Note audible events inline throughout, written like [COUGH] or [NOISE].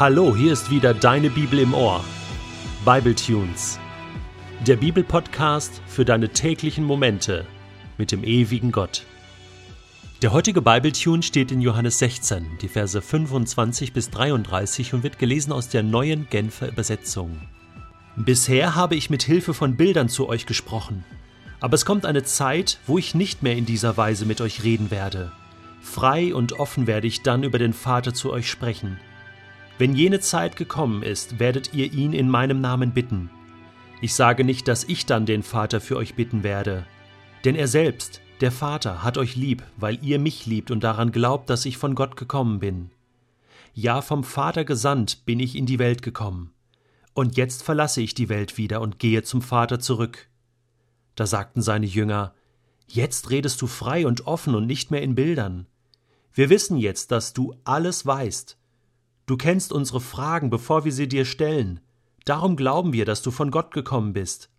Hallo, hier ist wieder deine Bibel im Ohr. Bible Tunes. Der Bibelpodcast für deine täglichen Momente mit dem ewigen Gott. Der heutige Bible Tune steht in Johannes 16, die Verse 25 bis 33 und wird gelesen aus der neuen Genfer Übersetzung. Bisher habe ich mit Hilfe von Bildern zu euch gesprochen, aber es kommt eine Zeit, wo ich nicht mehr in dieser Weise mit euch reden werde. Frei und offen werde ich dann über den Vater zu euch sprechen. Wenn jene Zeit gekommen ist, werdet ihr ihn in meinem Namen bitten. Ich sage nicht, dass ich dann den Vater für euch bitten werde, denn er selbst, der Vater, hat euch lieb, weil ihr mich liebt und daran glaubt, dass ich von Gott gekommen bin. Ja, vom Vater gesandt bin ich in die Welt gekommen. Und jetzt verlasse ich die Welt wieder und gehe zum Vater zurück. Da sagten seine Jünger, Jetzt redest du frei und offen und nicht mehr in Bildern. Wir wissen jetzt, dass du alles weißt Du kennst unsere Fragen, bevor wir sie dir stellen. Darum glauben wir, dass du von Gott gekommen bist.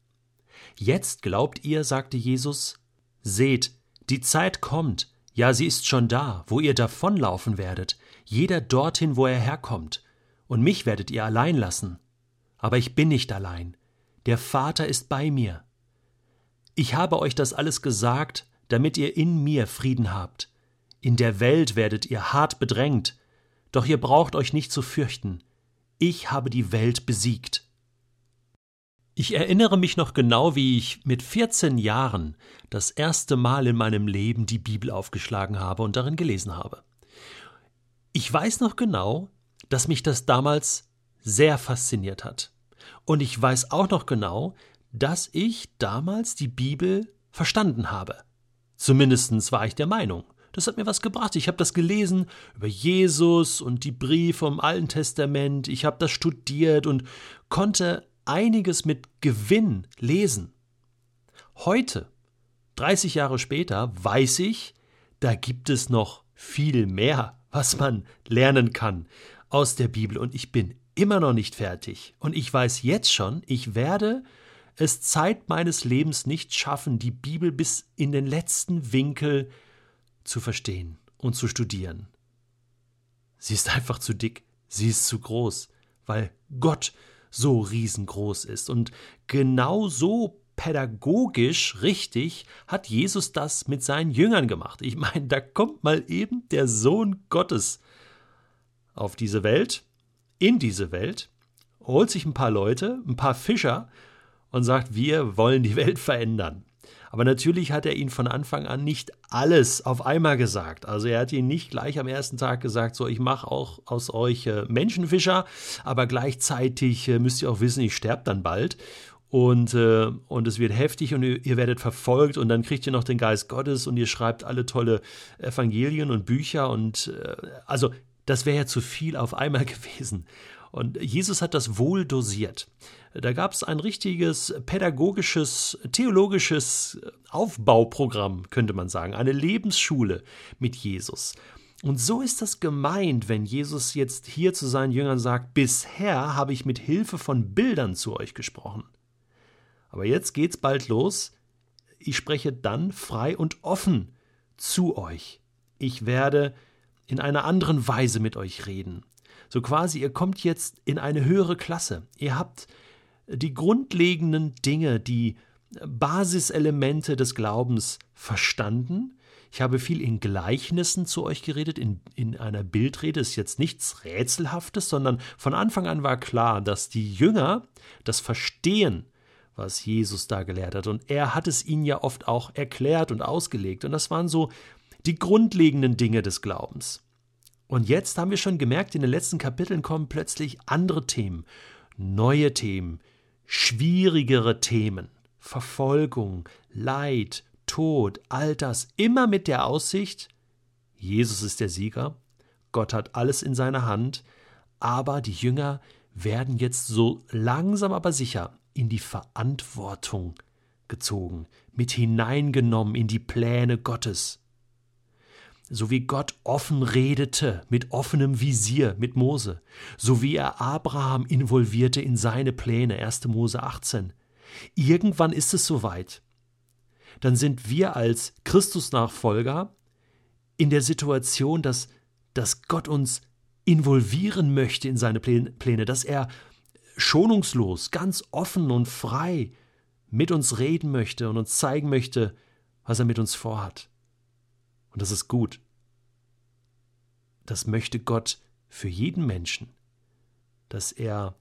Jetzt glaubt ihr, sagte Jesus, seht, die Zeit kommt, ja sie ist schon da, wo ihr davonlaufen werdet, jeder dorthin, wo er herkommt, und mich werdet ihr allein lassen. Aber ich bin nicht allein, der Vater ist bei mir. Ich habe euch das alles gesagt, damit ihr in mir Frieden habt. In der Welt werdet ihr hart bedrängt, doch ihr braucht euch nicht zu fürchten. Ich habe die Welt besiegt. Ich erinnere mich noch genau, wie ich mit 14 Jahren das erste Mal in meinem Leben die Bibel aufgeschlagen habe und darin gelesen habe. Ich weiß noch genau, dass mich das damals sehr fasziniert hat. Und ich weiß auch noch genau, dass ich damals die Bibel verstanden habe. Zumindest war ich der Meinung. Das hat mir was gebracht. Ich habe das gelesen über Jesus und die Briefe im Alten Testament. Ich habe das studiert und konnte einiges mit Gewinn lesen. Heute, 30 Jahre später, weiß ich, da gibt es noch viel mehr, was man lernen kann aus der Bibel. Und ich bin immer noch nicht fertig. Und ich weiß jetzt schon, ich werde es Zeit meines Lebens nicht schaffen, die Bibel bis in den letzten Winkel zu verstehen und zu studieren. Sie ist einfach zu dick, sie ist zu groß, weil Gott so riesengroß ist. Und genau so pädagogisch richtig hat Jesus das mit seinen Jüngern gemacht. Ich meine, da kommt mal eben der Sohn Gottes auf diese Welt, in diese Welt, holt sich ein paar Leute, ein paar Fischer und sagt, wir wollen die Welt verändern. Aber natürlich hat er ihnen von Anfang an nicht alles auf einmal gesagt. Also er hat ihnen nicht gleich am ersten Tag gesagt, so ich mache auch aus euch äh, Menschenfischer, aber gleichzeitig äh, müsst ihr auch wissen, ich sterbe dann bald. Und, äh, und es wird heftig und ihr, ihr, werdet verfolgt und dann kriegt ihr noch den Geist Gottes und ihr schreibt alle tolle Evangelien und Bücher und äh, also das wäre ja zu viel auf einmal [LAUGHS] gewesen. Und Jesus hat das wohl dosiert. Da gab es ein richtiges pädagogisches, theologisches Aufbauprogramm, könnte man sagen, eine Lebensschule mit Jesus. Und so ist das gemeint, wenn Jesus jetzt hier zu seinen Jüngern sagt, bisher habe ich mit Hilfe von Bildern zu euch gesprochen. Aber jetzt geht's bald los. Ich spreche dann frei und offen zu euch. Ich werde in einer anderen Weise mit euch reden. So quasi, ihr kommt jetzt in eine höhere Klasse. Ihr habt die grundlegenden Dinge, die Basiselemente des Glaubens verstanden. Ich habe viel in Gleichnissen zu euch geredet, in, in einer Bildrede ist jetzt nichts Rätselhaftes, sondern von Anfang an war klar, dass die Jünger das verstehen, was Jesus da gelehrt hat. Und er hat es ihnen ja oft auch erklärt und ausgelegt. Und das waren so die grundlegenden Dinge des Glaubens. Und jetzt haben wir schon gemerkt, in den letzten Kapiteln kommen plötzlich andere Themen, neue Themen, schwierigere Themen, Verfolgung, Leid, Tod, all das, immer mit der Aussicht, Jesus ist der Sieger, Gott hat alles in seiner Hand, aber die Jünger werden jetzt so langsam aber sicher in die Verantwortung gezogen, mit hineingenommen in die Pläne Gottes so wie Gott offen redete, mit offenem Visier mit Mose, so wie er Abraham involvierte in seine Pläne, 1. Mose 18. Irgendwann ist es soweit. Dann sind wir als Christusnachfolger in der Situation, dass, dass Gott uns involvieren möchte in seine Pläne, dass er schonungslos, ganz offen und frei mit uns reden möchte und uns zeigen möchte, was er mit uns vorhat. Und das ist gut. Das möchte Gott für jeden Menschen, dass er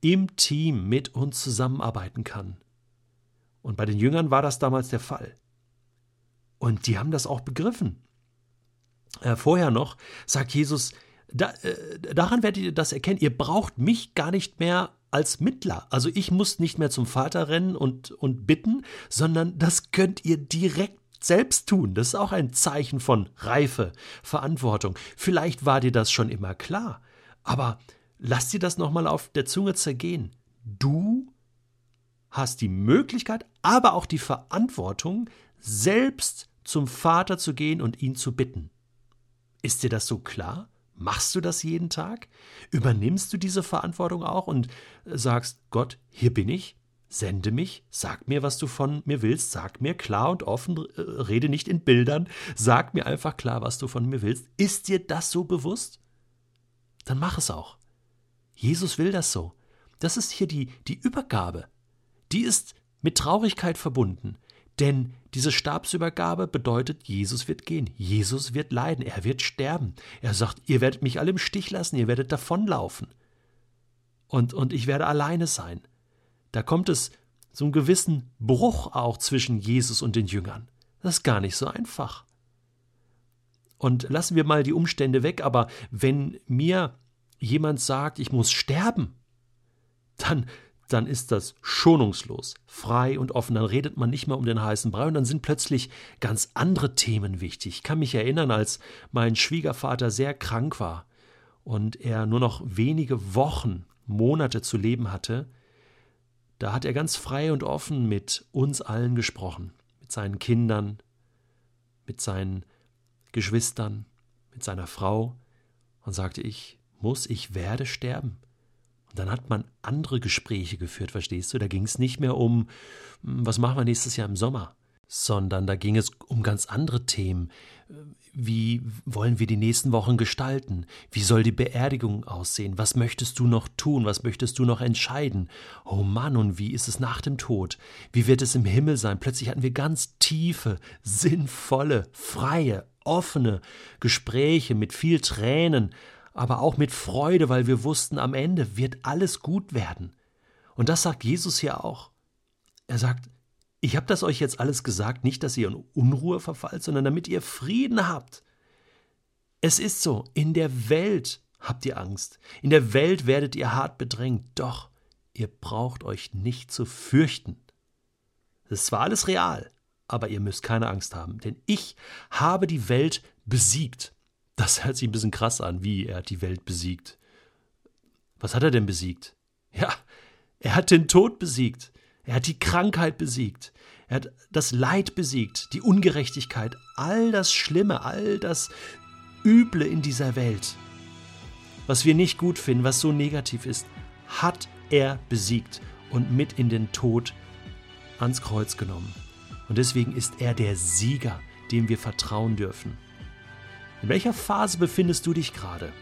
im Team mit uns zusammenarbeiten kann. Und bei den Jüngern war das damals der Fall. Und die haben das auch begriffen. Äh, vorher noch sagt Jesus, da, äh, daran werdet ihr das erkennen, ihr braucht mich gar nicht mehr als Mittler. Also ich muss nicht mehr zum Vater rennen und, und bitten, sondern das könnt ihr direkt selbst tun. Das ist auch ein Zeichen von Reife, Verantwortung. Vielleicht war dir das schon immer klar, aber lass dir das nochmal auf der Zunge zergehen. Du hast die Möglichkeit, aber auch die Verantwortung, selbst zum Vater zu gehen und ihn zu bitten. Ist dir das so klar? Machst du das jeden Tag? Übernimmst du diese Verantwortung auch und sagst, Gott, hier bin ich, sende mich, sag mir, was du von mir willst, sag mir klar und offen, äh, rede nicht in Bildern, sag mir einfach klar, was du von mir willst. Ist dir das so bewusst? Dann mach es auch. Jesus will das so. Das ist hier die, die Übergabe. Die ist mit Traurigkeit verbunden. Denn diese Stabsübergabe bedeutet, Jesus wird gehen, Jesus wird leiden, er wird sterben. Er sagt, ihr werdet mich alle im Stich lassen, ihr werdet davonlaufen. Und, und ich werde alleine sein. Da kommt es zu einem gewissen Bruch auch zwischen Jesus und den Jüngern. Das ist gar nicht so einfach. Und lassen wir mal die Umstände weg, aber wenn mir jemand sagt, ich muss sterben, dann dann ist das schonungslos, frei und offen. Dann redet man nicht mehr um den heißen Brei und dann sind plötzlich ganz andere Themen wichtig. Ich kann mich erinnern, als mein Schwiegervater sehr krank war und er nur noch wenige Wochen, Monate zu leben hatte, da hat er ganz frei und offen mit uns allen gesprochen, mit seinen Kindern, mit seinen Geschwistern, mit seiner Frau. Und sagte, ich muss, ich werde sterben. Dann hat man andere Gespräche geführt, verstehst du? Da ging es nicht mehr um, hm, was machen wir nächstes Jahr im Sommer, sondern da ging es um ganz andere Themen. Wie wollen wir die nächsten Wochen gestalten? Wie soll die Beerdigung aussehen? Was möchtest du noch tun? Was möchtest du noch entscheiden? Oh Mann, und wie ist es nach dem Tod? Wie wird es im Himmel sein? Plötzlich hatten wir ganz tiefe, sinnvolle, freie, offene Gespräche mit viel Tränen, aber auch mit Freude, weil wir wussten, am Ende wird alles gut werden. Und das sagt Jesus hier auch. Er sagt, ich habe das euch jetzt alles gesagt, nicht, dass ihr in Unruhe verfallt, sondern damit ihr Frieden habt. Es ist so, in der Welt habt ihr Angst, in der Welt werdet ihr hart bedrängt, doch ihr braucht euch nicht zu fürchten. Es ist zwar alles real, aber ihr müsst keine Angst haben, denn ich habe die Welt besiegt. Das hört sich ein bisschen krass an, wie er hat die Welt besiegt. Was hat er denn besiegt? Ja, er hat den Tod besiegt. Er hat die Krankheit besiegt. Er hat das Leid besiegt, die Ungerechtigkeit, all das Schlimme, all das Üble in dieser Welt. Was wir nicht gut finden, was so negativ ist, hat er besiegt und mit in den Tod ans Kreuz genommen. Und deswegen ist er der Sieger, dem wir vertrauen dürfen. In welcher Phase befindest du dich gerade?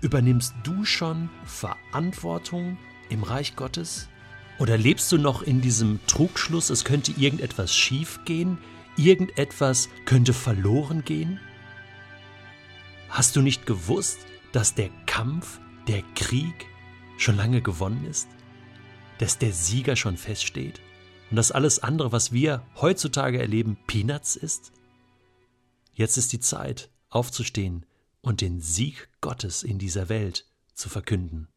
Übernimmst du schon Verantwortung im Reich Gottes? Oder lebst du noch in diesem Trugschluss, es könnte irgendetwas schiefgehen, irgendetwas könnte verloren gehen? Hast du nicht gewusst, dass der Kampf, der Krieg schon lange gewonnen ist? Dass der Sieger schon feststeht? Und dass alles andere, was wir heutzutage erleben, Peanuts ist? Jetzt ist die Zeit, aufzustehen und den Sieg Gottes in dieser Welt zu verkünden.